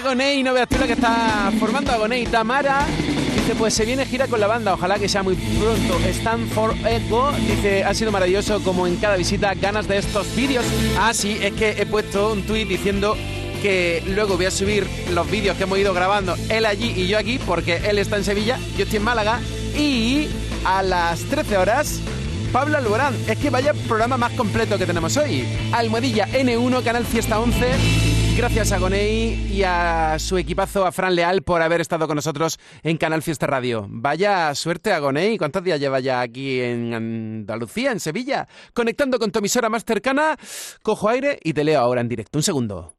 B: Agoney, no veas tú la que está formando Agoney. Tamara dice, pues se viene gira con la banda, ojalá que sea muy pronto. Stand for Ego dice, ha sido maravilloso como en cada visita, ganas de estos vídeos. Ah, sí, es que he puesto un tuit diciendo que luego voy a subir los vídeos que hemos ido grabando, él allí y yo aquí, porque él está en Sevilla, yo estoy en Málaga, y a las 13 horas Pablo Alborán. Es que vaya programa más completo que tenemos hoy. Almohadilla N1, Canal Fiesta 11. Gracias a Gonei y a su equipazo, a Fran Leal, por haber estado con nosotros en Canal Fiesta Radio. Vaya suerte a Gonei. ¿Cuántos días lleva ya aquí en Andalucía, en Sevilla? Conectando con tu emisora más cercana. Cojo aire y te leo ahora en directo. Un segundo.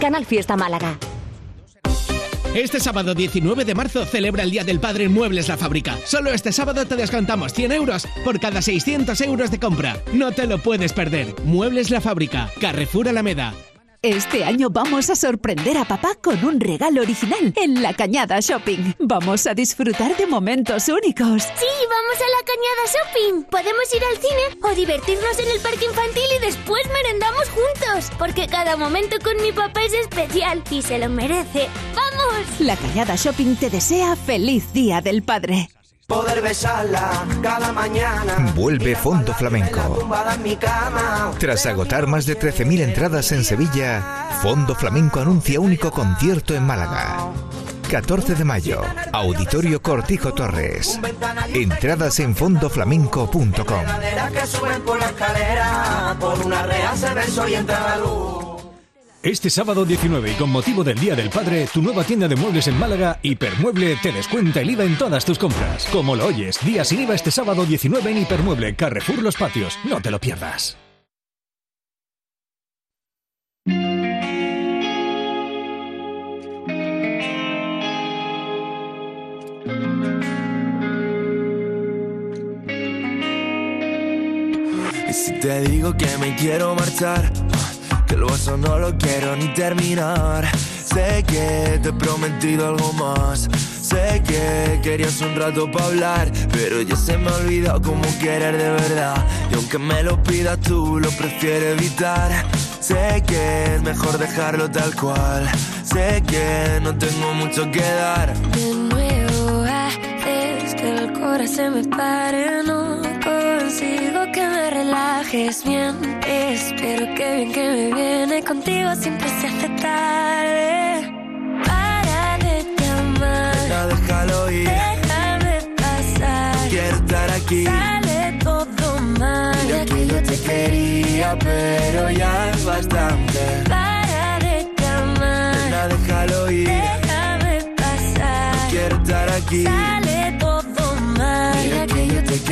P: Canal Fiesta Málaga.
Q: Este sábado 19 de marzo celebra el Día del Padre en Muebles La Fábrica. Solo este sábado te descontamos 100 euros por cada 600 euros de compra. No te lo puedes perder. Muebles La Fábrica, Carrefour Alameda.
N: Este año vamos a sorprender a papá con un regalo original en la Cañada Shopping. Vamos a disfrutar de momentos únicos.
E: Sí, vamos a la Cañada Shopping. Podemos ir al cine o divertirnos en el parque infantil y después merendamos juntos. Porque cada momento con mi papá es especial y se lo merece. ¡Vamos!
N: La Cañada Shopping te desea feliz Día del Padre.
M: Poder besarla cada mañana.
F: Vuelve Fondo Flamenco. Tras agotar más de 13.000 entradas en Sevilla, Fondo Flamenco anuncia único concierto en Málaga. 14 de mayo, Auditorio Cortijo Torres. Entradas en fondoflamenco.com.
J: Este sábado 19 y con motivo del Día del Padre, tu nueva tienda de muebles en Málaga, Hipermueble, te descuenta el IVA en todas tus compras. Como lo oyes, día sin IVA este sábado 19 en Hipermueble, Carrefour Los Patios. No te lo pierdas.
M: Y si te digo que me quiero marchar, que el vaso no lo quiero ni terminar. Sé que te he prometido algo más. Sé que querías un rato para hablar, pero ya se me ha olvidado cómo querer de verdad. Y aunque me lo pidas tú, lo prefiero evitar. Sé que es mejor dejarlo tal cual. Sé que no tengo mucho que dar.
E: De nuevo haces que el corazón se me pare, no consigo que me relajes bien. Espero que bien que me viene contigo siempre se hace tarde. Para de llamar,
M: Ya déjalo ir.
E: déjame pasar.
M: Quiero estar aquí.
E: Sale todo mal.
M: Mira que yo te quería, pero ya es bastante.
E: Para de llamar,
M: Nena, déjalo ir.
E: déjame pasar.
M: Quiero estar aquí.
E: Sale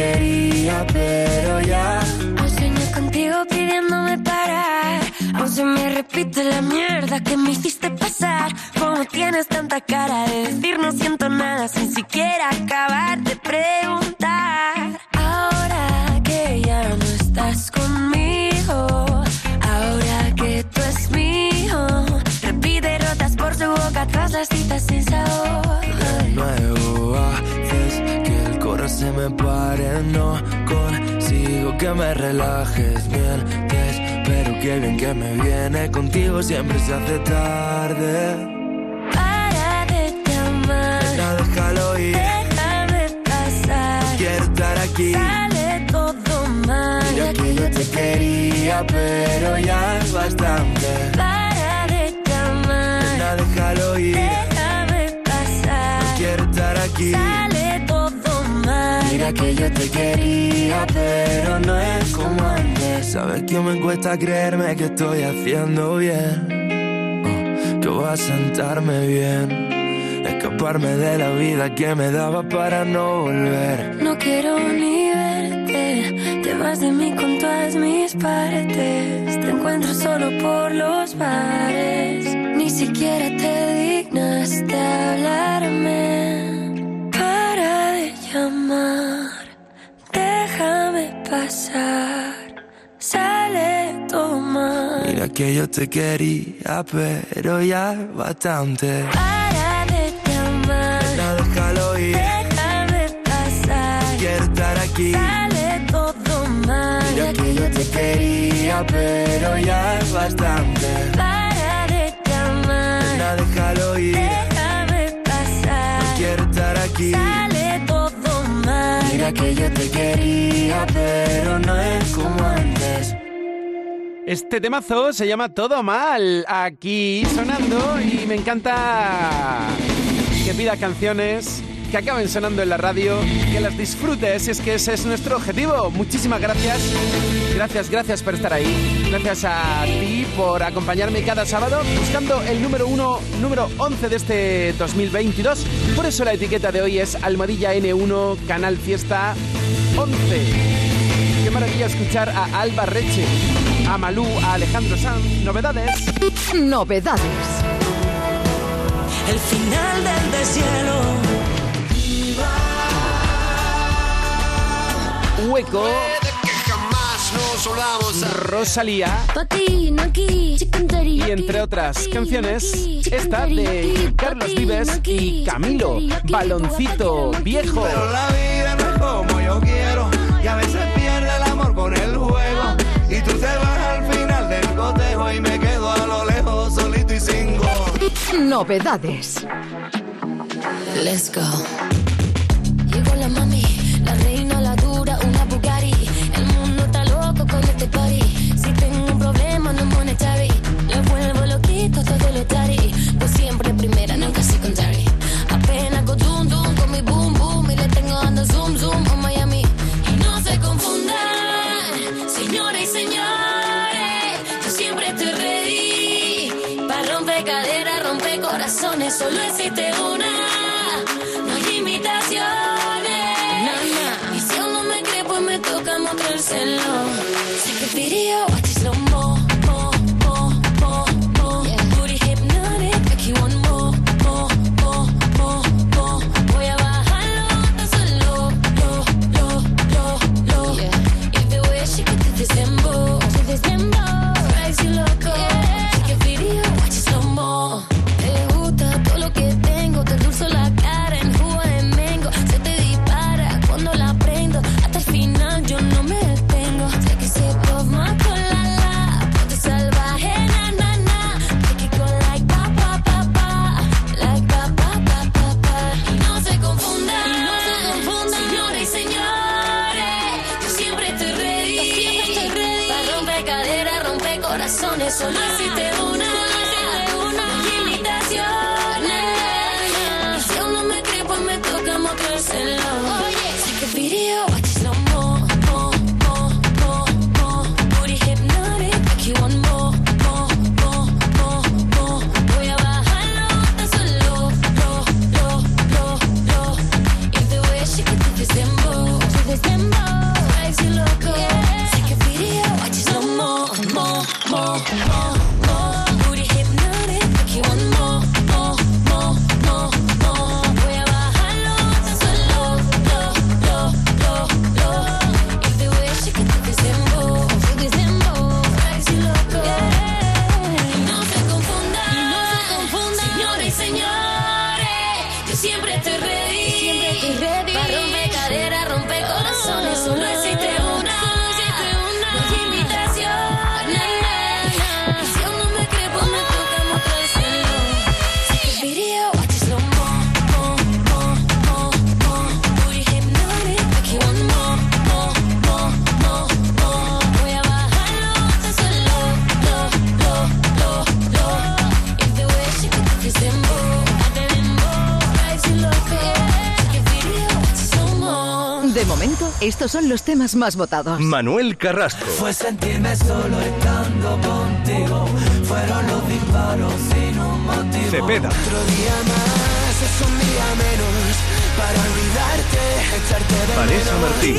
M: quería, pero ya.
E: Hoy sueño contigo pidiéndome parar. Aún se me repite la mierda que me hiciste pasar. Como tienes tanta cara de decir no siento nada sin siquiera acabar de preguntar. Ahora que ya no estás conmigo, ahora que tú es mío, repite rotas por su boca tras las citas sin sabor.
M: De nuevo haces corazón se me pare. No consigo que me relajes bien. Te espero que bien que me viene contigo siempre se hace tarde.
E: Para de llamar.
M: Nena, déjalo ir.
E: Déjame pasar.
M: Quiero estar aquí.
E: Sale todo mal.
M: Mira que yo te quería, pero ya es bastante.
E: Para de llamar.
M: Nena, déjalo ir.
E: Déjame pasar.
M: Quiero estar aquí.
E: Sale.
M: Mira que yo te quería, pero no es como antes. Sabes que me cuesta creerme que estoy haciendo bien. Oh, que voy a sentarme bien. Escaparme de la vida que me daba para no volver.
E: No quiero ni verte. Te vas de mí con todas mis partes. Te encuentro solo por los bares. Ni siquiera te dignas de hablarme llamar, déjame pasar, sale tomar.
M: Mira que yo te quería, pero ya bastante.
E: Para de llamar,
M: Venga, déjalo ir,
E: déjame pasar.
M: Quiero estar aquí,
E: sale todo mal.
M: Mira que yo te quería, pero ya es bastante.
E: Para de
M: llamar, Venga, déjalo ir, déjame pasar. Quiero estar aquí. Sale que yo te quería, pero no es como antes.
B: Este temazo se llama Todo Mal, aquí sonando y me encanta que pidas canciones que acaben sonando en la radio, que las disfrutes, es que ese es nuestro objetivo. Muchísimas gracias, gracias, gracias por estar ahí, gracias a ti por acompañarme cada sábado buscando el número uno, número 11 de este 2022. Por eso la etiqueta de hoy es Almohadilla N1, Canal Fiesta 11. Qué maravilla escuchar a Alba Reche, a Malú, a Alejandro Sanz. Novedades.
N: Novedades.
D: El final del deshielo.
B: Hueco. Rosalía. Y entre otras canciones, esta de Carlos Vives y Camilo, Baloncito Viejo.
M: Pero la vida no es como yo quiero. Y a veces pierde el amor con el juego. Y tú te vas al final del cotejo y me quedo a lo lejos solito y sin.
N: Novedades.
E: Let's go. Llegó la mami, Una. No hay imitaciones. Y si aún no me cree, pues me toca mostrárselo.
N: Son los temas más votados.
O: Manuel Carrasco.
M: Fue sentirme solo estando contigo. Fueron los disparos sin un motivo.
O: Cepeda.
M: Otro día más es un día menos para olvidarte, echarte de
O: Vanessa
M: menos.
O: Martín.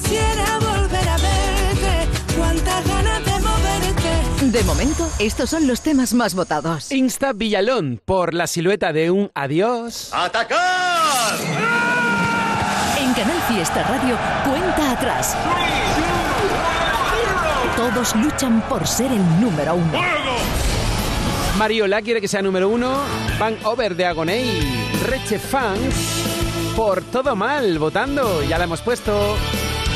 E: Quisiera volver a verte, cuántas ganas de moverte.
N: De momento, estos son los temas más votados.
B: Insta Villalón por la silueta de un adiós.
N: En Canal Fiesta Radio, cuenta atrás. Todos luchan por ser el número uno.
B: Mariola quiere que sea número uno. Van Over de Agoney. Reche Fans por todo mal votando. Ya la hemos puesto.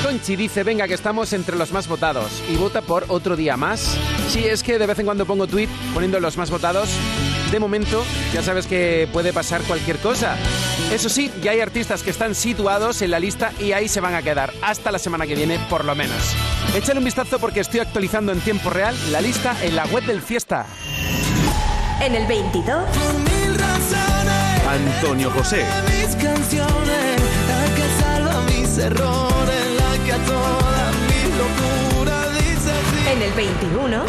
B: Conchi dice, venga, que estamos entre los más votados y vota por otro día más. Sí, es que de vez en cuando pongo tweet poniendo los más votados. De momento, ya sabes que puede pasar cualquier cosa. Eso sí, ya hay artistas que están situados en la lista y ahí se van a quedar hasta la semana que viene, por lo menos. Échale un vistazo porque estoy actualizando en tiempo real la lista en la web del Fiesta.
E: En el 22.
J: Antonio José.
G: mis canciones, la que salva mis errores, la que a toda mi locura dice sí.
E: En el 21.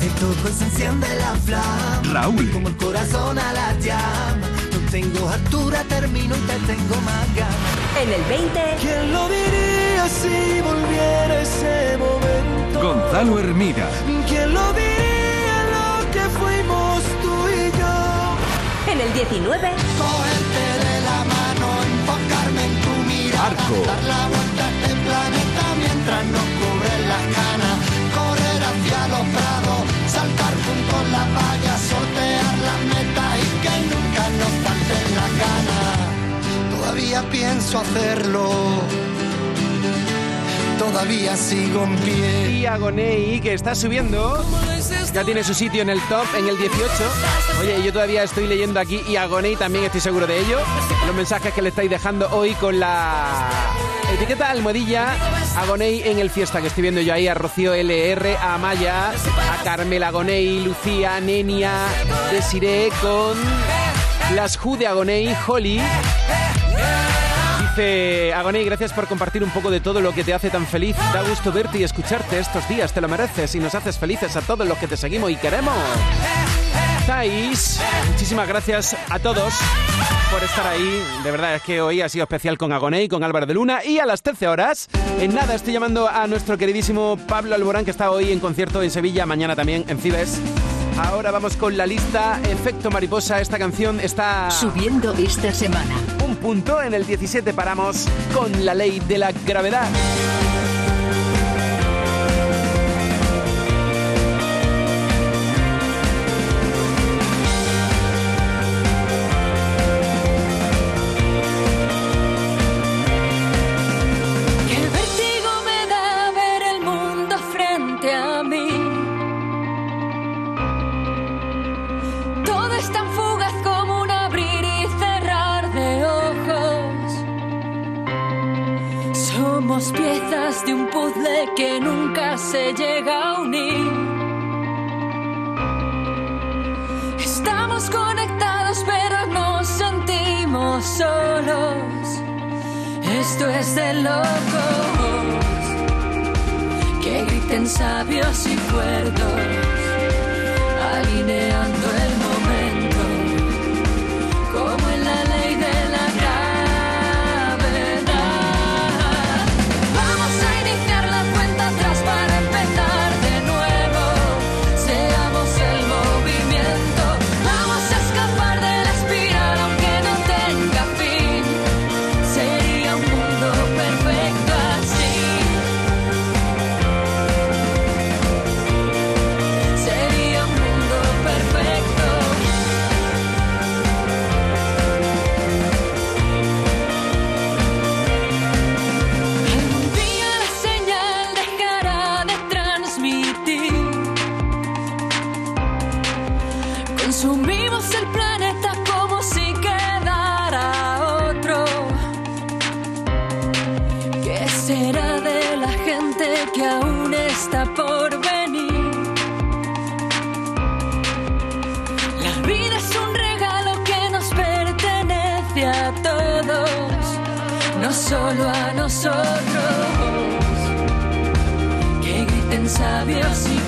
G: De todo se enciende la flama,
J: Raúl.
G: como el corazón a la llama. Tengo altura, termino y te tengo más ganas.
E: En el 20.
G: ¿Quién lo diría si volviera ese momento?
J: Gonzalo Hermida.
G: ¿Quién lo diría lo que fuimos tú y yo?
E: En el 19.
G: Cogerte de la mano, enfocarme en tu mirada.
J: Arco.
G: Dar la vuelta a este planeta mientras nos cubren las canas. Correr hacia los prados, saltar juntos la valla, sortear las metas ganas. Todavía pienso hacerlo. Todavía sigo en pie.
B: Y Agonei, que está subiendo, ya tiene su sitio en el top, en el 18. Oye, yo todavía estoy leyendo aquí y Agonei también estoy seguro de ello. Los mensajes que le estáis dejando hoy con la etiqueta almohadilla Agonei en el fiesta, que estoy viendo yo ahí a Rocío LR, a Amaya, a Carmela Agonei, Lucía, Nenia, Desiree con las Ju de Agonei, Holly. Dice Agonei, gracias por compartir un poco de todo lo que te hace tan feliz. Da gusto verte y escucharte estos días, te lo mereces y nos haces felices a todos los que te seguimos y queremos. Thais, muchísimas gracias a todos por estar ahí. De verdad es que hoy ha sido especial con Agonei, con Álvaro de Luna y a las 13 horas. En nada estoy llamando a nuestro queridísimo Pablo Alborán que está hoy en concierto en Sevilla, mañana también en Cibes. Ahora vamos con la lista Efecto Mariposa. Esta canción está
N: Subiendo esta semana.
B: un punto. En el 17 paramos con la ley de la gravedad.
R: Que nunca se llega a unir. Estamos conectados pero nos sentimos solos. Esto es de locos que griten sabios y cuerdos, alineando el griten sabios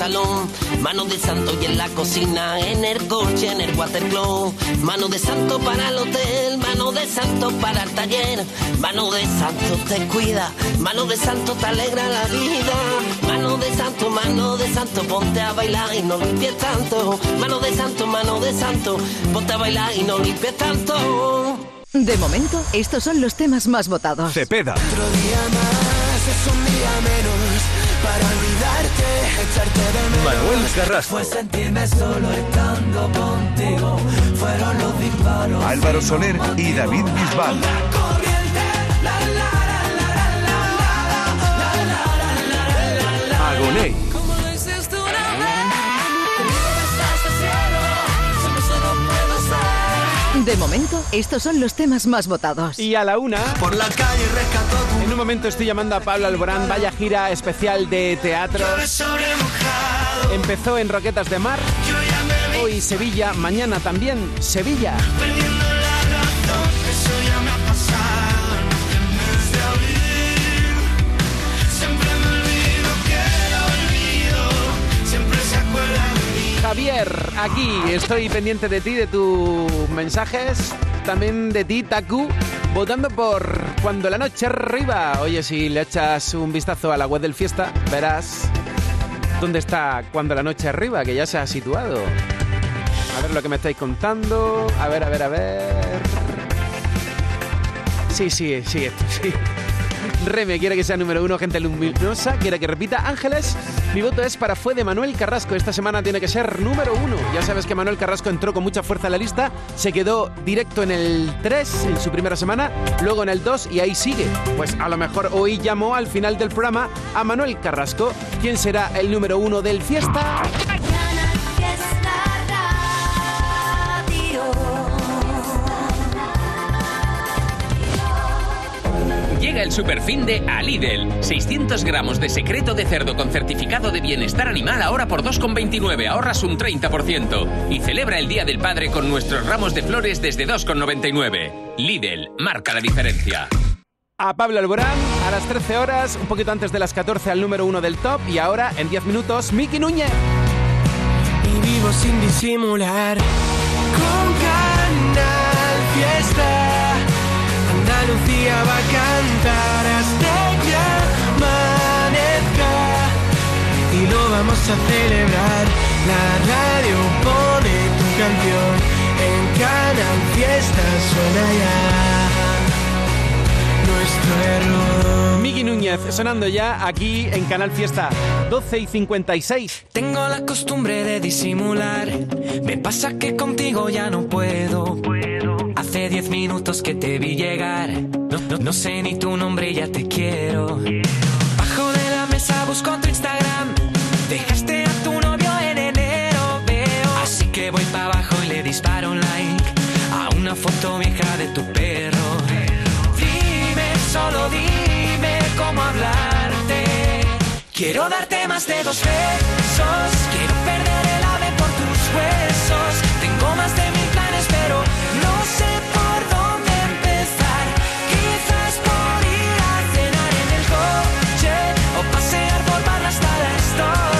S: salón. Mano de santo y en la cocina, en el coche, en el watercloak. Mano de santo para el hotel, mano de santo para el taller. Mano de santo te cuida, mano de santo te alegra la vida. Mano de santo, mano de santo, ponte a bailar y no limpies tanto. Mano de santo, mano de santo, ponte a bailar y no limpies tanto.
I: De momento, estos son los temas más votados.
O: Cepeda.
M: Otro día más es un día menos para olvidarte, echarte de menos.
O: Manuel Carrasco.
M: Fue sentirme solo estando contigo. Fueron los disparos.
O: Álvaro Soler y David Bisbal.
D: Ser.
I: De momento, estos son los temas más votados.
B: Y a la una.
M: Por la calle rescató
B: En un momento estoy llamando a Pablo Alborán, vaya gira especial de teatro. Empezó en Roquetas de Mar, hoy Sevilla, mañana también Sevilla. Javier, aquí estoy pendiente de ti, de tus mensajes, también de ti, Taku, votando por Cuando la noche arriba. Oye, si le echas un vistazo a la web del Fiesta, verás dónde está Cuando la noche arriba, que ya se ha situado. A ver lo que me estáis contando. A ver, a ver, a ver. Sí, sí, sí, esto sí. Reme quiere que sea número uno, gente luminosa, quiere que repita. Ángeles, mi voto es para Fue de Manuel Carrasco. Esta semana tiene que ser número uno. Ya sabes que Manuel Carrasco entró con mucha fuerza en la lista, se quedó directo en el 3 en su primera semana, luego en el 2 y ahí sigue. Pues a lo mejor hoy llamó al final del programa a Manuel Carrasco. ¿Quién será el número uno del fiesta?
E: Canal Fiesta
T: Llega el superfin de a Lidl. 600 gramos de secreto de cerdo con certificado de bienestar animal ahora por 2,29. Ahorras un 30%. Y celebra el Día del Padre con nuestros ramos de flores desde 2,99. Lidl, marca la diferencia.
B: A Pablo Alborán a las 13 horas, un poquito antes de las 14 al número uno del top y ahora en 10 minutos Miki Núñez.
M: y vivo sin disimular. Con Andalucía va a cantar hasta que amanezca. Y lo vamos a celebrar. La radio pone tu canción. En Canal Fiesta suena ya. Nuestro error.
B: Miki Núñez sonando ya aquí en Canal Fiesta 12 y 56.
D: Tengo la costumbre de disimular. Me pasa que contigo ya no puedo. Hace diez minutos que te vi llegar. No, sé ni tu nombre ya te quiero. Bajo de la mesa busco tu Instagram. Dejaste a tu novio en enero, veo. Así que voy para abajo y le disparo un like a una foto vieja de tu perro. Dime, solo dime cómo hablarte. Quiero darte más de dos besos. Quiero perder el ave por tus huesos. Tengo más de mil planes, pero hasta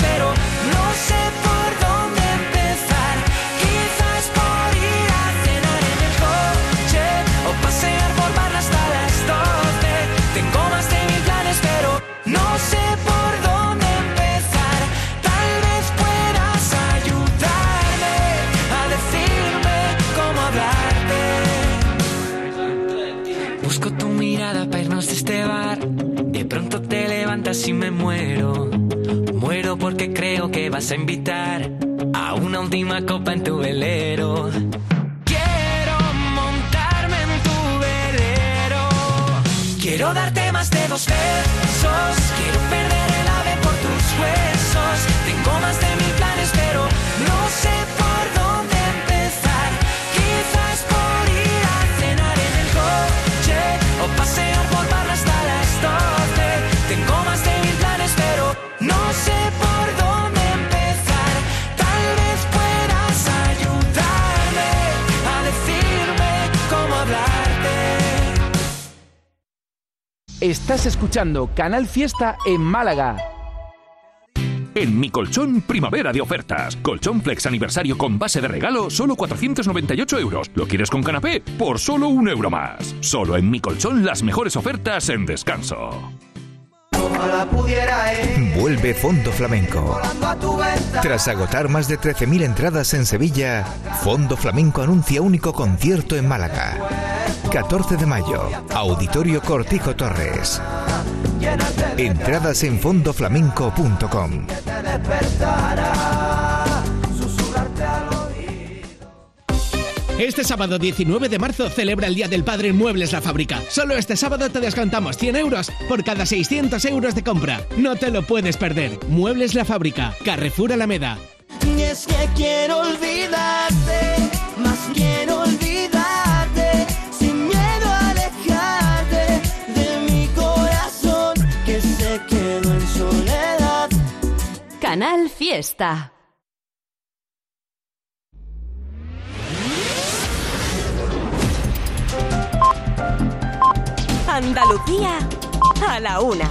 D: pero no sé por dónde empezar. Quizás por ir a cenar en el coche o pasear por barra hasta las 12. Tengo más de mil planes, pero no sé por dónde empezar. Tal vez puedas ayudarme a decirme cómo hablarte. Busco tu mirada para irnos de este bar. De me muero. Porque creo que vas a invitar a una última copa en tu velero. Quiero montarme en tu velero. Quiero darte más de dos besos. Quiero perder el ave por tus huesos. Tengo más de mil
B: Estás escuchando Canal Fiesta en Málaga.
J: En mi colchón, primavera de ofertas. Colchón Flex aniversario con base de regalo, solo 498 euros. ¿Lo quieres con canapé? Por solo un euro más. Solo en mi colchón, las mejores ofertas en descanso.
F: Vuelve Fondo Flamenco. Tras agotar más de 13.000 entradas en Sevilla, Fondo Flamenco anuncia único concierto en Málaga. 14 de mayo, Auditorio Cortijo Torres. Entradas en fondoflamenco.com.
Q: Este sábado 19 de marzo celebra el Día del Padre en Muebles La Fábrica. Solo este sábado te descontamos 100 euros por cada 600 euros de compra. No te lo puedes perder. Muebles La Fábrica, Carrefour Alameda.
M: Y es que quiero olvidarte, más quiero olvidarte, sin miedo a alejarte de mi corazón que se quedó en soledad.
P: Canal Fiesta.
E: Andalucía a la una.